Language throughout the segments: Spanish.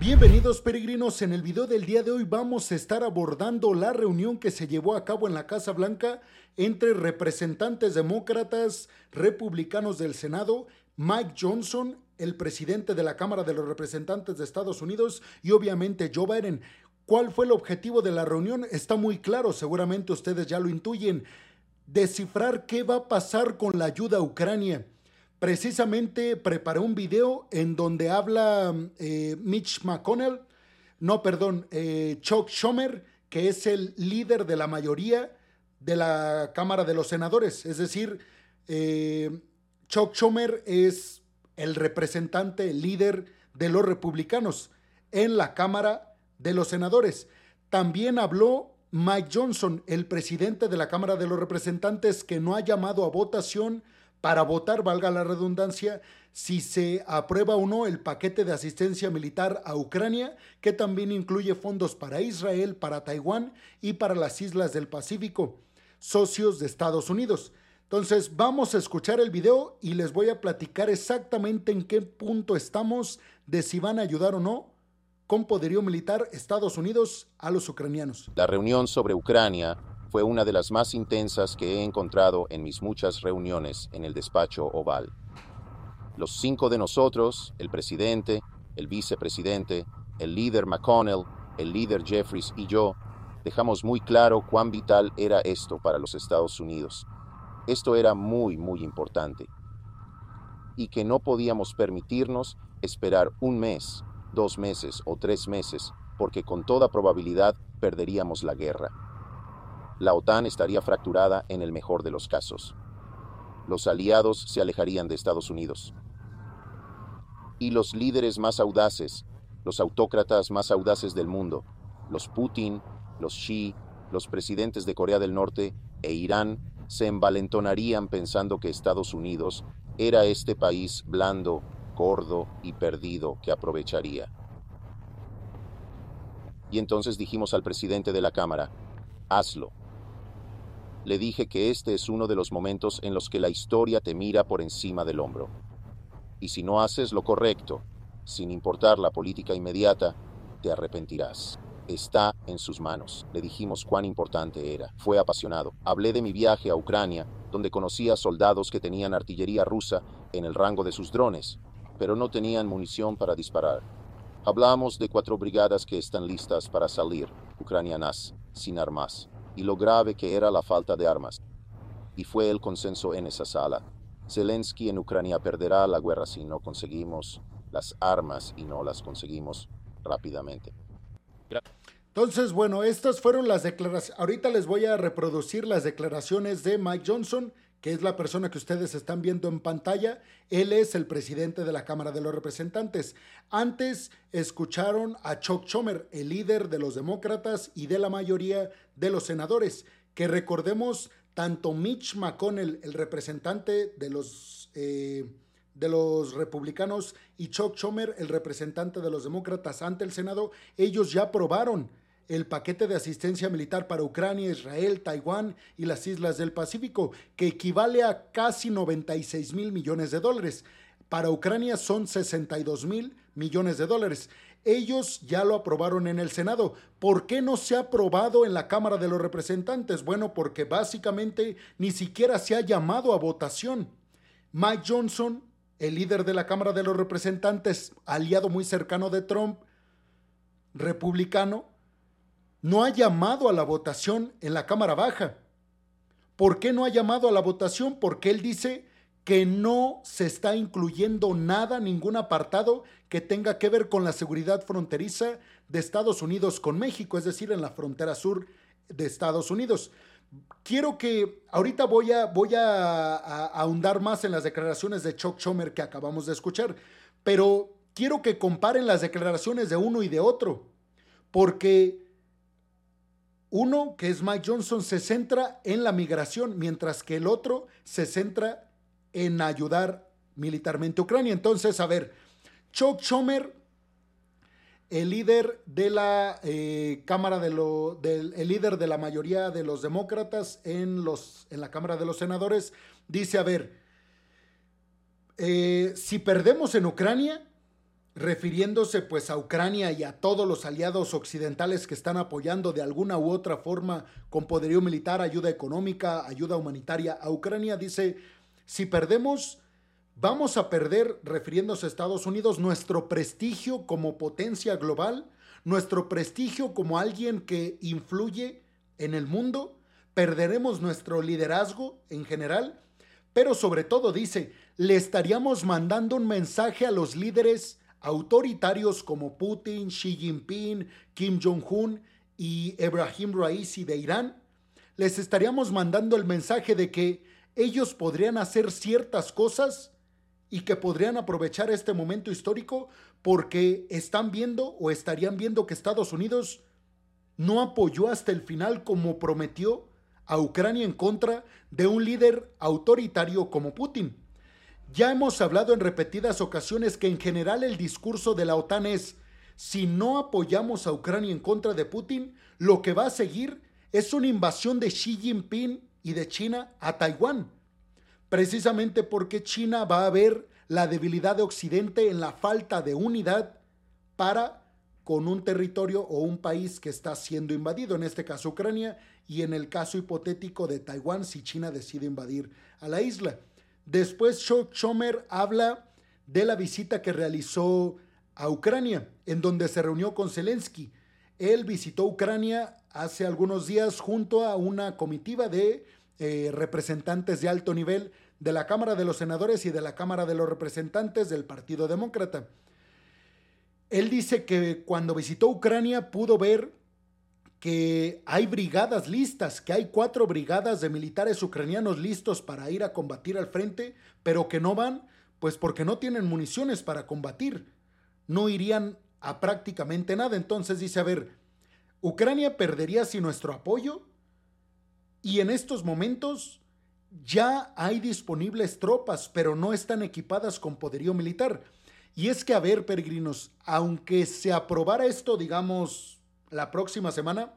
Bienvenidos peregrinos, en el video del día de hoy vamos a estar abordando la reunión que se llevó a cabo en la Casa Blanca entre representantes demócratas, republicanos del Senado, Mike Johnson, el presidente de la Cámara de los Representantes de Estados Unidos y obviamente Joe Biden. ¿Cuál fue el objetivo de la reunión? Está muy claro, seguramente ustedes ya lo intuyen, descifrar qué va a pasar con la ayuda a Ucrania precisamente preparé un video en donde habla eh, Mitch McConnell, no, perdón, eh, Chuck Schumer, que es el líder de la mayoría de la Cámara de los Senadores. Es decir, eh, Chuck Schumer es el representante, líder de los republicanos en la Cámara de los Senadores. También habló Mike Johnson, el presidente de la Cámara de los Representantes, que no ha llamado a votación para votar, valga la redundancia, si se aprueba o no el paquete de asistencia militar a Ucrania, que también incluye fondos para Israel, para Taiwán y para las islas del Pacífico, socios de Estados Unidos. Entonces vamos a escuchar el video y les voy a platicar exactamente en qué punto estamos de si van a ayudar o no con poderío militar Estados Unidos a los ucranianos. La reunión sobre Ucrania fue una de las más intensas que he encontrado en mis muchas reuniones en el despacho oval. Los cinco de nosotros, el presidente, el vicepresidente, el líder McConnell, el líder Jeffries y yo, dejamos muy claro cuán vital era esto para los Estados Unidos. Esto era muy, muy importante. Y que no podíamos permitirnos esperar un mes, dos meses o tres meses, porque con toda probabilidad perderíamos la guerra la OTAN estaría fracturada en el mejor de los casos. Los aliados se alejarían de Estados Unidos. Y los líderes más audaces, los autócratas más audaces del mundo, los Putin, los Xi, los presidentes de Corea del Norte e Irán, se envalentonarían pensando que Estados Unidos era este país blando, gordo y perdido que aprovecharía. Y entonces dijimos al presidente de la Cámara, hazlo. Le dije que este es uno de los momentos en los que la historia te mira por encima del hombro. Y si no haces lo correcto, sin importar la política inmediata, te arrepentirás. Está en sus manos. Le dijimos cuán importante era. Fue apasionado. Hablé de mi viaje a Ucrania, donde conocía soldados que tenían artillería rusa en el rango de sus drones, pero no tenían munición para disparar. Hablamos de cuatro brigadas que están listas para salir, ucranianas, sin armas y lo grave que era la falta de armas. Y fue el consenso en esa sala. Zelensky en Ucrania perderá la guerra si no conseguimos las armas y no las conseguimos rápidamente. Entonces, bueno, estas fueron las declaraciones. Ahorita les voy a reproducir las declaraciones de Mike Johnson que es la persona que ustedes están viendo en pantalla, él es el presidente de la Cámara de los Representantes. Antes escucharon a Chuck Schumer, el líder de los demócratas y de la mayoría de los senadores, que recordemos, tanto Mitch McConnell, el representante de los, eh, de los republicanos, y Chuck Schumer, el representante de los demócratas ante el Senado, ellos ya aprobaron el paquete de asistencia militar para Ucrania, Israel, Taiwán y las islas del Pacífico, que equivale a casi 96 mil millones de dólares. Para Ucrania son 62 mil millones de dólares. Ellos ya lo aprobaron en el Senado. ¿Por qué no se ha aprobado en la Cámara de los Representantes? Bueno, porque básicamente ni siquiera se ha llamado a votación. Mike Johnson, el líder de la Cámara de los Representantes, aliado muy cercano de Trump, republicano, no ha llamado a la votación en la Cámara Baja. ¿Por qué no ha llamado a la votación? Porque él dice que no se está incluyendo nada, ningún apartado que tenga que ver con la seguridad fronteriza de Estados Unidos con México, es decir, en la frontera sur de Estados Unidos. Quiero que ahorita voy a, voy a, ahondar más en las declaraciones de Chuck Schumer que acabamos de escuchar, pero quiero que comparen las declaraciones de uno y de otro, porque uno, que es Mike Johnson, se centra en la migración, mientras que el otro se centra en ayudar militarmente a Ucrania. Entonces, a ver, Chuck Schumer, el líder de la eh, Cámara el líder de la mayoría de los demócratas en la Cámara de los Senadores, dice, a ver, eh, si perdemos en Ucrania, refiriéndose pues a Ucrania y a todos los aliados occidentales que están apoyando de alguna u otra forma con poderío militar, ayuda económica, ayuda humanitaria a Ucrania, dice, si perdemos, vamos a perder, refiriéndose a Estados Unidos, nuestro prestigio como potencia global, nuestro prestigio como alguien que influye en el mundo, perderemos nuestro liderazgo en general, pero sobre todo dice, le estaríamos mandando un mensaje a los líderes autoritarios como Putin, Xi Jinping, Kim Jong-un y Ebrahim Raisi de Irán, les estaríamos mandando el mensaje de que ellos podrían hacer ciertas cosas y que podrían aprovechar este momento histórico porque están viendo o estarían viendo que Estados Unidos no apoyó hasta el final como prometió a Ucrania en contra de un líder autoritario como Putin. Ya hemos hablado en repetidas ocasiones que en general el discurso de la OTAN es, si no apoyamos a Ucrania en contra de Putin, lo que va a seguir es una invasión de Xi Jinping y de China a Taiwán. Precisamente porque China va a ver la debilidad de Occidente en la falta de unidad para con un territorio o un país que está siendo invadido, en este caso Ucrania, y en el caso hipotético de Taiwán si China decide invadir a la isla. Después Schomer habla de la visita que realizó a Ucrania, en donde se reunió con Zelensky. Él visitó Ucrania hace algunos días junto a una comitiva de eh, representantes de alto nivel de la Cámara de los Senadores y de la Cámara de los Representantes del Partido Demócrata. Él dice que cuando visitó Ucrania pudo ver que hay brigadas listas, que hay cuatro brigadas de militares ucranianos listos para ir a combatir al frente, pero que no van, pues porque no tienen municiones para combatir. No irían a prácticamente nada. Entonces dice, a ver, Ucrania perdería sin nuestro apoyo y en estos momentos ya hay disponibles tropas, pero no están equipadas con poderío militar. Y es que, a ver, peregrinos, aunque se aprobara esto, digamos, la próxima semana,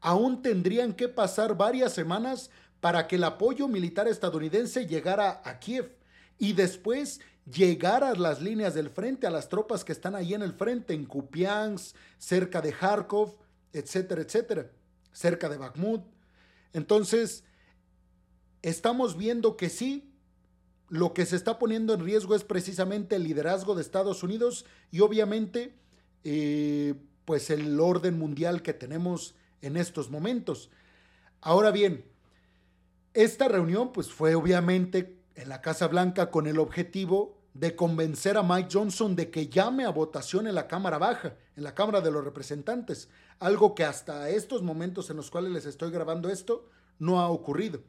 aún tendrían que pasar varias semanas para que el apoyo militar estadounidense llegara a Kiev y después llegar a las líneas del frente, a las tropas que están ahí en el frente, en Kupiansk, cerca de Kharkov, etcétera, etcétera, cerca de Bakhmut. Entonces, estamos viendo que sí, lo que se está poniendo en riesgo es precisamente el liderazgo de Estados Unidos y obviamente eh, pues el orden mundial que tenemos en estos momentos. Ahora bien, esta reunión pues fue obviamente en la Casa Blanca con el objetivo de convencer a Mike Johnson de que llame a votación en la Cámara Baja, en la Cámara de los Representantes, algo que hasta estos momentos en los cuales les estoy grabando esto no ha ocurrido.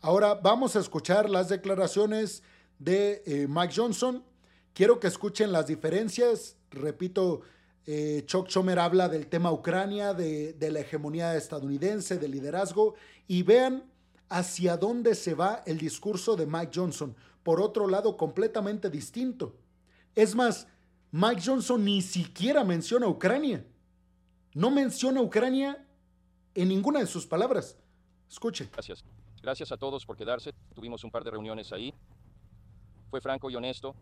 Ahora vamos a escuchar las declaraciones de eh, Mike Johnson. Quiero que escuchen las diferencias, repito, eh, Chuck Schumer habla del tema Ucrania, de, de, la hegemonía estadounidense, del liderazgo, y vean hacia dónde se va el discurso de Mike Johnson. Por otro lado, completamente distinto. Es más, Mike Johnson ni siquiera menciona Ucrania. No menciona Ucrania en ninguna de sus palabras. Escuche. Gracias. Gracias a todos por quedarse. Tuvimos un par de reuniones ahí. Fue franco y honesto.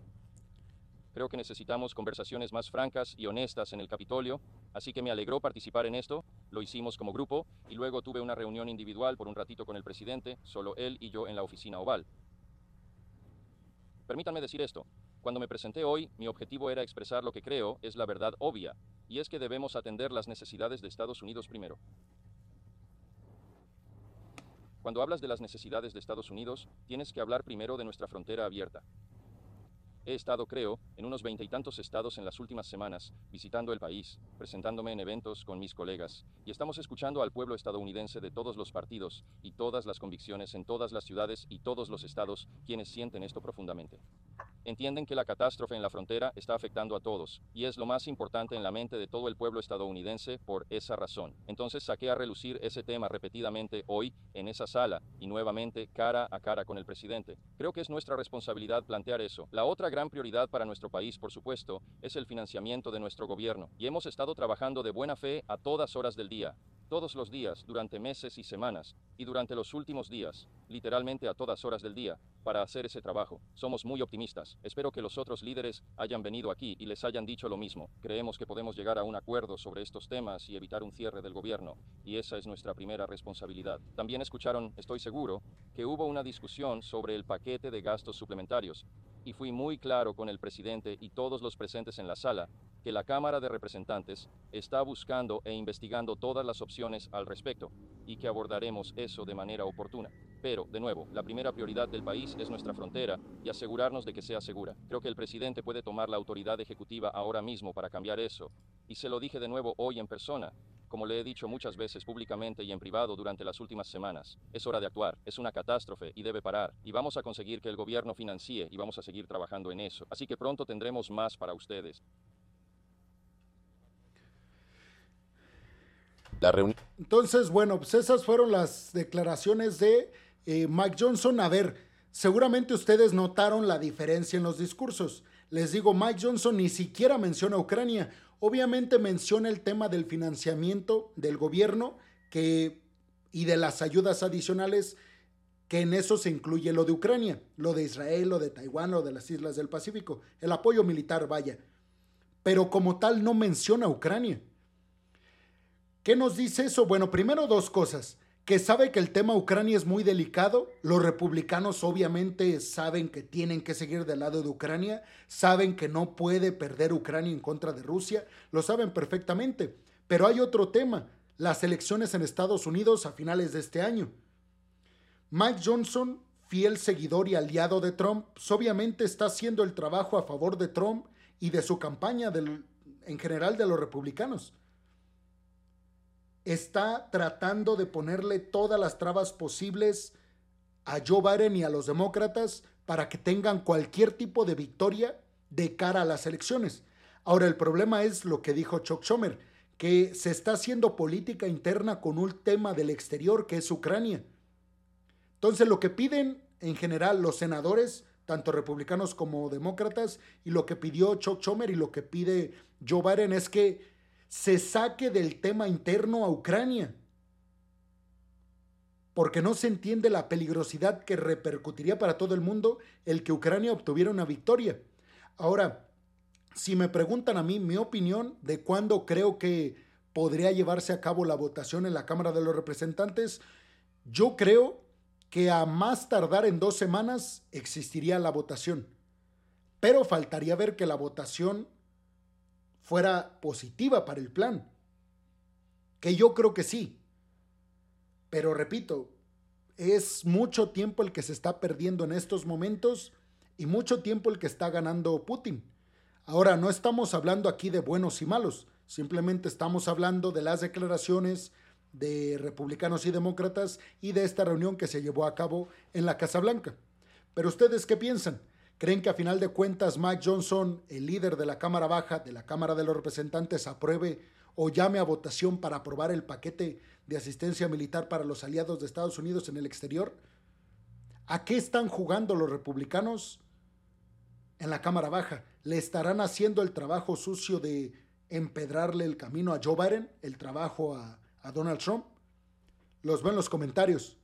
Creo que necesitamos conversaciones más francas y honestas en el Capitolio, así que me alegró participar en esto, lo hicimos como grupo y luego tuve una reunión individual por un ratito con el presidente, solo él y yo en la oficina oval. Permítanme decir esto, cuando me presenté hoy, mi objetivo era expresar lo que creo es la verdad obvia, y es que debemos atender las necesidades de Estados Unidos primero. Cuando hablas de las necesidades de Estados Unidos, tienes que hablar primero de nuestra frontera abierta. He estado, creo, en unos veinte y tantos estados en las últimas semanas, visitando el país, presentándome en eventos con mis colegas, y estamos escuchando al pueblo estadounidense de todos los partidos y todas las convicciones en todas las ciudades y todos los estados, quienes sienten esto profundamente. Entienden que la catástrofe en la frontera está afectando a todos, y es lo más importante en la mente de todo el pueblo estadounidense por esa razón. Entonces saqué a relucir ese tema repetidamente hoy, en esa sala, y nuevamente cara a cara con el presidente. Creo que es nuestra responsabilidad plantear eso. La otra gran prioridad para nuestro país, por supuesto, es el financiamiento de nuestro gobierno, y hemos estado trabajando de buena fe a todas horas del día. todos los días, durante meses y semanas, y durante los últimos días, literalmente a todas horas del día, para hacer ese trabajo. Somos muy optimistas. Espero que los otros líderes hayan venido aquí y les hayan dicho lo mismo. Creemos que podemos llegar a un acuerdo sobre estos temas y evitar un cierre del gobierno, y esa es nuestra primera responsabilidad. También escucharon, estoy seguro, que hubo una discusión sobre el paquete de gastos suplementarios, y fui muy claro con el presidente y todos los presentes en la sala que la Cámara de Representantes está buscando e investigando todas las opciones al respecto y que abordaremos eso de manera oportuna. Pero, de nuevo, la primera prioridad del país es nuestra frontera y asegurarnos de que sea segura. Creo que el presidente puede tomar la autoridad ejecutiva ahora mismo para cambiar eso. Y se lo dije de nuevo hoy en persona, como le he dicho muchas veces públicamente y en privado durante las últimas semanas. Es hora de actuar, es una catástrofe y debe parar. Y vamos a conseguir que el gobierno financie y vamos a seguir trabajando en eso. Así que pronto tendremos más para ustedes. Entonces, bueno, pues esas fueron las declaraciones de eh, Mike Johnson. A ver, seguramente ustedes notaron la diferencia en los discursos. Les digo, Mike Johnson ni siquiera menciona Ucrania. Obviamente menciona el tema del financiamiento del gobierno y de las ayudas adicionales, que en eso se incluye lo de Ucrania, lo de Israel, lo de Taiwán, lo de las islas del Pacífico, el apoyo militar, vaya. Pero como tal no menciona Ucrania. ¿Qué nos dice eso? Bueno, primero dos cosas. Que sabe que el tema Ucrania es muy delicado. Los republicanos obviamente saben que tienen que seguir del lado de Ucrania. Saben que no puede perder Ucrania en contra de Rusia. Lo saben perfectamente. Pero hay otro tema. Las elecciones en Estados Unidos a finales de este año. Mike Johnson, fiel seguidor y aliado de Trump, pues, obviamente está haciendo el trabajo a favor de Trump y de su campaña en general de los republicanos está tratando de ponerle todas las trabas posibles a Joe Biden y a los demócratas para que tengan cualquier tipo de victoria de cara a las elecciones. Ahora, el problema es lo que dijo Chuck Schumer, que se está haciendo política interna con un tema del exterior que es Ucrania. Entonces, lo que piden en general los senadores, tanto republicanos como demócratas, y lo que pidió Chuck Schumer y lo que pide Joe Biden es que se saque del tema interno a Ucrania, porque no se entiende la peligrosidad que repercutiría para todo el mundo el que Ucrania obtuviera una victoria. Ahora, si me preguntan a mí mi opinión de cuándo creo que podría llevarse a cabo la votación en la Cámara de los Representantes, yo creo que a más tardar en dos semanas existiría la votación. Pero faltaría ver que la votación fuera positiva para el plan. Que yo creo que sí. Pero repito, es mucho tiempo el que se está perdiendo en estos momentos y mucho tiempo el que está ganando Putin. Ahora, no estamos hablando aquí de buenos y malos, simplemente estamos hablando de las declaraciones de republicanos y demócratas y de esta reunión que se llevó a cabo en la Casa Blanca. Pero ustedes qué piensan? ¿Creen que a final de cuentas Mike Johnson, el líder de la Cámara Baja, de la Cámara de los Representantes, apruebe o llame a votación para aprobar el paquete de asistencia militar para los aliados de Estados Unidos en el exterior? ¿A qué están jugando los republicanos en la Cámara Baja? ¿Le estarán haciendo el trabajo sucio de empedrarle el camino a Joe Biden, el trabajo a, a Donald Trump? Los veo en los comentarios.